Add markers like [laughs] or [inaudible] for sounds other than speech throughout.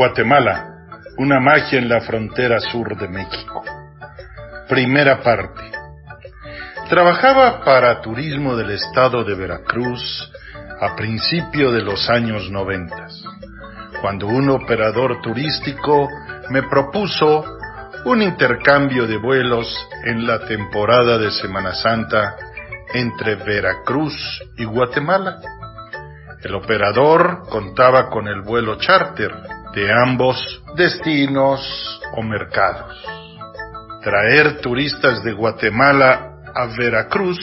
Guatemala, una magia en la frontera sur de México. Primera parte. Trabajaba para Turismo del Estado de Veracruz a principio de los años noventas, cuando un operador turístico me propuso un intercambio de vuelos en la temporada de Semana Santa entre Veracruz y Guatemala. El operador contaba con el vuelo charter de ambos destinos o mercados. Traer turistas de Guatemala a Veracruz,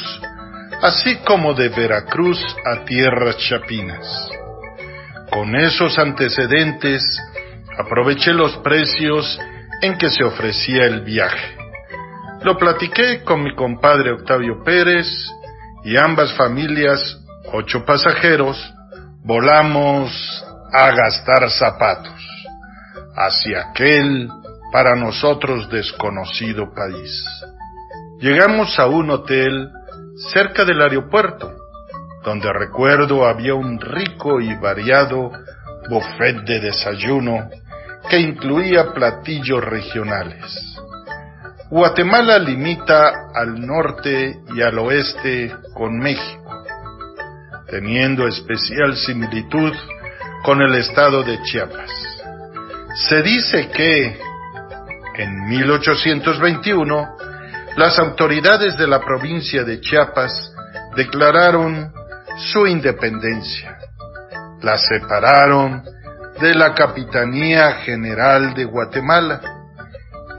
así como de Veracruz a tierras chapinas. Con esos antecedentes, aproveché los precios en que se ofrecía el viaje. Lo platiqué con mi compadre Octavio Pérez y ambas familias, ocho pasajeros, volamos a gastar zapatos hacia aquel para nosotros desconocido país. Llegamos a un hotel cerca del aeropuerto, donde recuerdo había un rico y variado buffet de desayuno que incluía platillos regionales. Guatemala limita al norte y al oeste con México, teniendo especial similitud con el estado de Chiapas. Se dice que en 1821 las autoridades de la provincia de Chiapas declararon su independencia. La separaron de la Capitanía General de Guatemala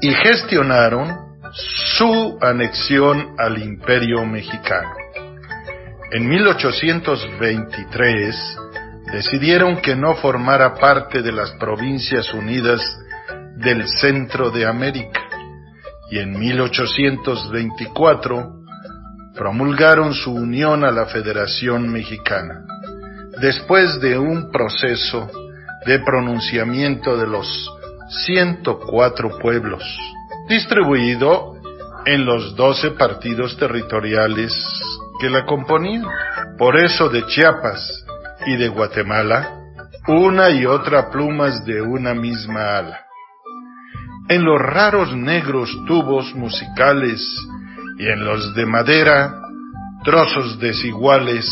y gestionaron su anexión al Imperio Mexicano. En 1823 decidieron que no formara parte de las Provincias Unidas del Centro de América y en 1824 promulgaron su unión a la Federación Mexicana, después de un proceso de pronunciamiento de los 104 pueblos, distribuido en los 12 partidos territoriales que la componían. Por eso de Chiapas y de Guatemala, una y otra plumas de una misma ala. En los raros negros tubos musicales y en los de madera, trozos desiguales,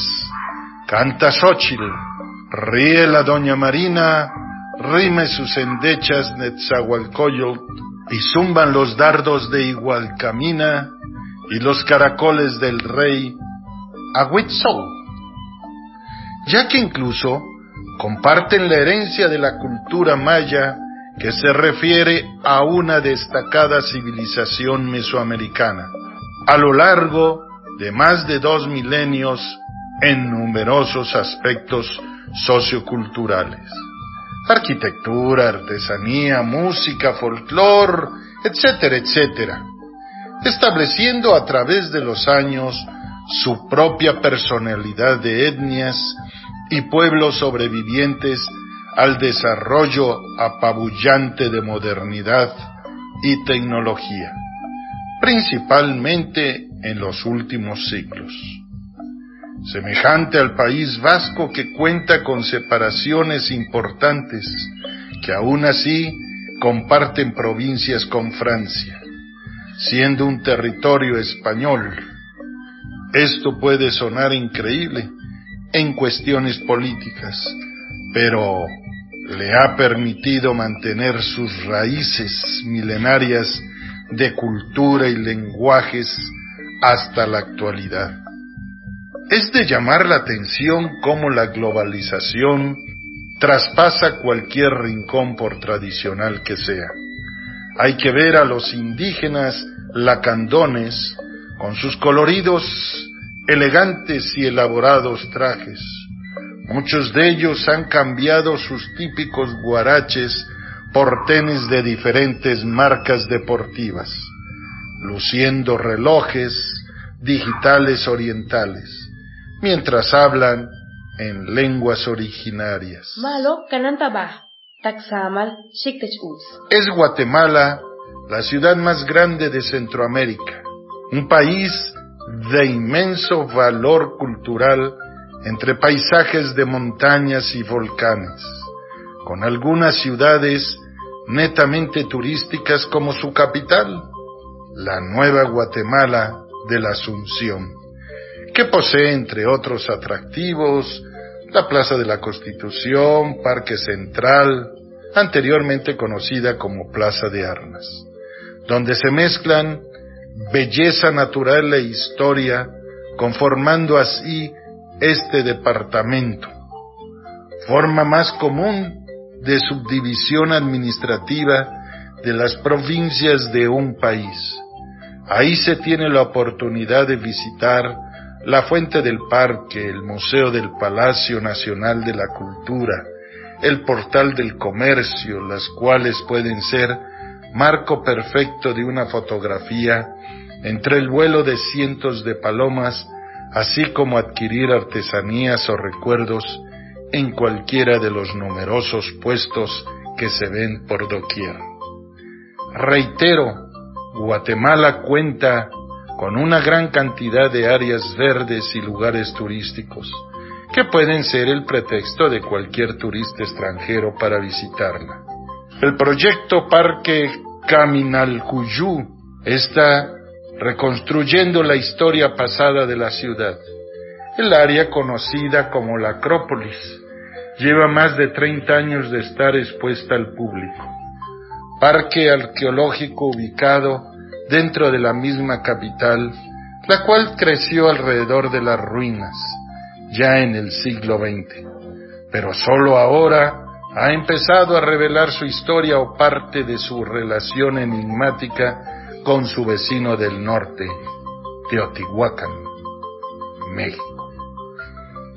canta Xochitl, ríe la doña Marina, rime sus endechas Netzahualcoyotl, y zumban los dardos de Igualcamina y los caracoles del rey Ahuitzol, ya que incluso comparten la herencia de la cultura maya que se refiere a una destacada civilización mesoamericana, a lo largo de más de dos milenios en numerosos aspectos socioculturales. Arquitectura, artesanía, música, folclor, etcétera, etcétera, estableciendo a través de los años su propia personalidad de etnias y pueblos sobrevivientes al desarrollo apabullante de modernidad y tecnología, principalmente en los últimos siglos. Semejante al país vasco que cuenta con separaciones importantes, que aún así comparten provincias con Francia, siendo un territorio español. Esto puede sonar increíble en cuestiones políticas, pero le ha permitido mantener sus raíces milenarias de cultura y lenguajes hasta la actualidad. Es de llamar la atención cómo la globalización traspasa cualquier rincón por tradicional que sea. Hay que ver a los indígenas lacandones con sus coloridos, elegantes y elaborados trajes, Muchos de ellos han cambiado sus típicos guaraches por tenis de diferentes marcas deportivas, luciendo relojes digitales orientales, mientras hablan en lenguas originarias. Es Guatemala la ciudad más grande de Centroamérica, un país de inmenso valor cultural entre paisajes de montañas y volcanes, con algunas ciudades netamente turísticas como su capital, la Nueva Guatemala de la Asunción, que posee, entre otros atractivos, la Plaza de la Constitución, Parque Central, anteriormente conocida como Plaza de Armas, donde se mezclan belleza natural e historia, conformando así este departamento, forma más común de subdivisión administrativa de las provincias de un país. Ahí se tiene la oportunidad de visitar la Fuente del Parque, el Museo del Palacio Nacional de la Cultura, el Portal del Comercio, las cuales pueden ser marco perfecto de una fotografía entre el vuelo de cientos de palomas, así como adquirir artesanías o recuerdos en cualquiera de los numerosos puestos que se ven por doquier. Reitero, Guatemala cuenta con una gran cantidad de áreas verdes y lugares turísticos, que pueden ser el pretexto de cualquier turista extranjero para visitarla. El proyecto Parque Caminalcuyú está reconstruyendo la historia pasada de la ciudad. El área conocida como la Acrópolis lleva más de 30 años de estar expuesta al público. Parque arqueológico ubicado dentro de la misma capital, la cual creció alrededor de las ruinas, ya en el siglo XX, pero solo ahora ha empezado a revelar su historia o parte de su relación enigmática con su vecino del norte, Teotihuacán, México.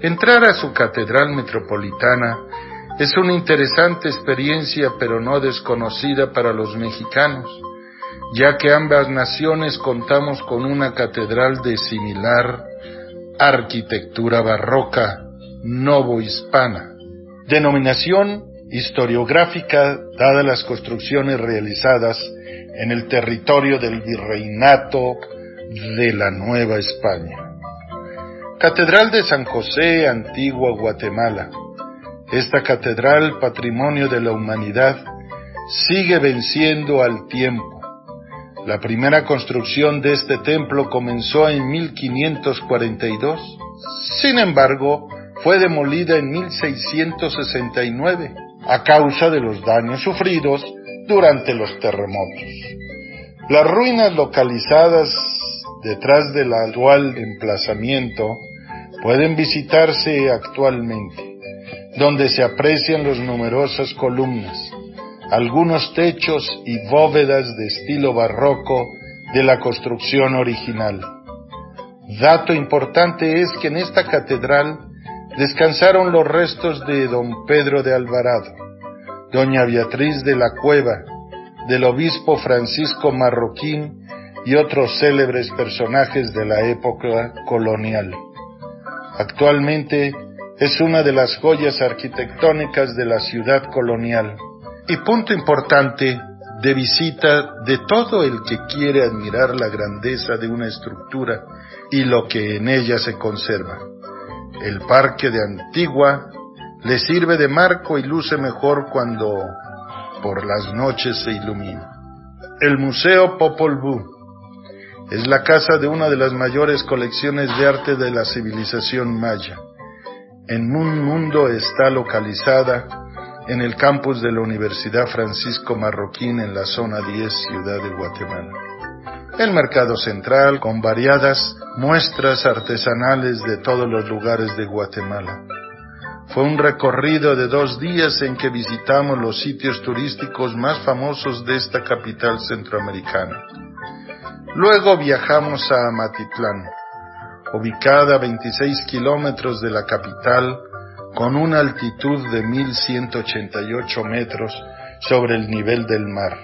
Entrar a su catedral metropolitana es una interesante experiencia pero no desconocida para los mexicanos, ya que ambas naciones contamos con una catedral de similar arquitectura barroca novohispana, denominación historiográfica dada las construcciones realizadas en el territorio del virreinato de la Nueva España. Catedral de San José, Antigua Guatemala. Esta catedral, patrimonio de la humanidad, sigue venciendo al tiempo. La primera construcción de este templo comenzó en 1542. Sin embargo, fue demolida en 1669 a causa de los daños sufridos durante los terremotos. Las ruinas localizadas detrás del actual emplazamiento pueden visitarse actualmente, donde se aprecian las numerosas columnas, algunos techos y bóvedas de estilo barroco de la construcción original. Dato importante es que en esta catedral descansaron los restos de don Pedro de Alvarado, doña Beatriz de la Cueva, del obispo Francisco Marroquín y otros célebres personajes de la época colonial. Actualmente es una de las joyas arquitectónicas de la ciudad colonial y punto importante de visita de todo el que quiere admirar la grandeza de una estructura y lo que en ella se conserva. El parque de Antigua le sirve de marco y luce mejor cuando por las noches se ilumina. El Museo Popol Vuh es la casa de una de las mayores colecciones de arte de la civilización maya. En un mundo está localizada en el campus de la Universidad Francisco Marroquín en la zona 10, Ciudad de Guatemala el mercado central con variadas muestras artesanales de todos los lugares de Guatemala. Fue un recorrido de dos días en que visitamos los sitios turísticos más famosos de esta capital centroamericana. Luego viajamos a Amatitlán, ubicada a 26 kilómetros de la capital, con una altitud de 1188 metros sobre el nivel del mar.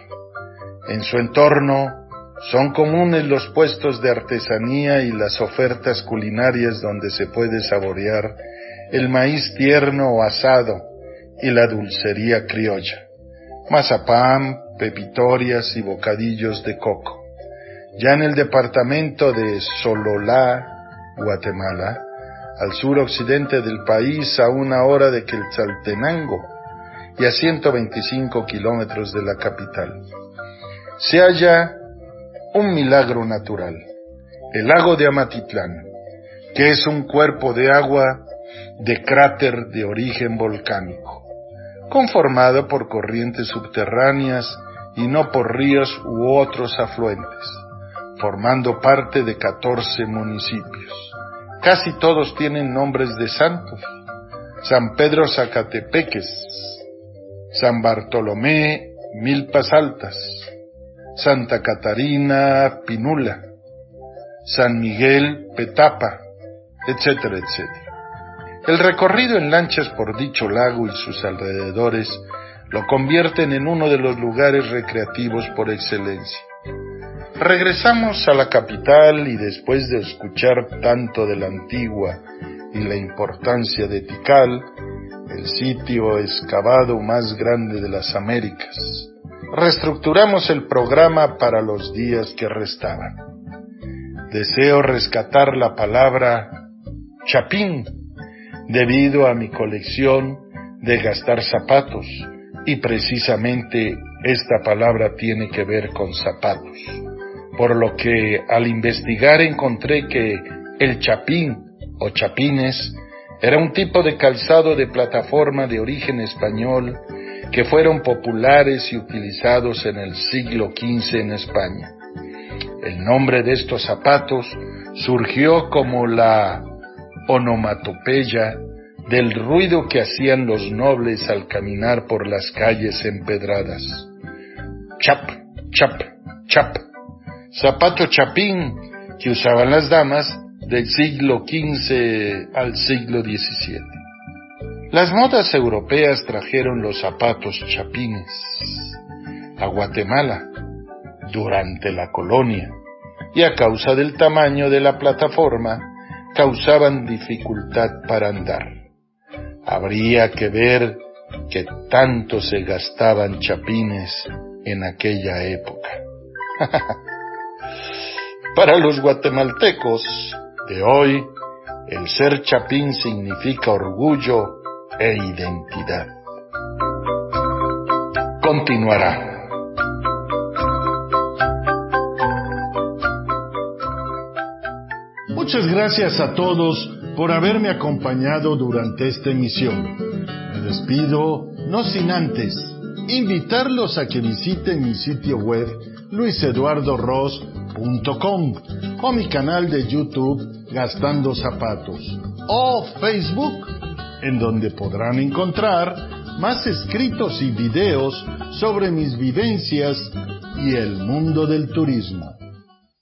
En su entorno son comunes los puestos de artesanía y las ofertas culinarias donde se puede saborear el maíz tierno o asado y la dulcería criolla, mazapán, pepitorias y bocadillos de coco. Ya en el departamento de Sololá, Guatemala, al sur occidente del país a una hora de Quetzaltenango y a 125 kilómetros de la capital, se halla un milagro natural, el lago de Amatitlán, que es un cuerpo de agua de cráter de origen volcánico, conformado por corrientes subterráneas y no por ríos u otros afluentes, formando parte de 14 municipios. Casi todos tienen nombres de santos. San Pedro Zacatepeques, San Bartolomé Milpas Altas, Santa Catarina Pinula, San Miguel Petapa, etcétera, etcétera. El recorrido en lanchas por dicho lago y sus alrededores lo convierten en uno de los lugares recreativos por excelencia. Regresamos a la capital y después de escuchar tanto de la antigua y la importancia de Tikal, el sitio excavado más grande de las Américas, reestructuramos el programa para los días que restaban. Deseo rescatar la palabra chapín debido a mi colección de gastar zapatos y precisamente esta palabra tiene que ver con zapatos. Por lo que al investigar encontré que el chapín o chapines era un tipo de calzado de plataforma de origen español que fueron populares y utilizados en el siglo XV en España. El nombre de estos zapatos surgió como la onomatopeya del ruido que hacían los nobles al caminar por las calles empedradas. Chap, chap, chap. Zapato chapín que usaban las damas del siglo XV al siglo XVII. Las modas europeas trajeron los zapatos chapines a Guatemala durante la colonia y a causa del tamaño de la plataforma causaban dificultad para andar. Habría que ver que tanto se gastaban chapines en aquella época. [laughs] Para los guatemaltecos de hoy, el ser chapín significa orgullo e identidad. Continuará. Muchas gracias a todos por haberme acompañado durante esta emisión. Me despido, no sin antes, invitarlos a que visiten mi sitio web luiseduardoros.com o mi canal de YouTube Gastando Zapatos o Facebook, en donde podrán encontrar más escritos y videos sobre mis vivencias y el mundo del turismo.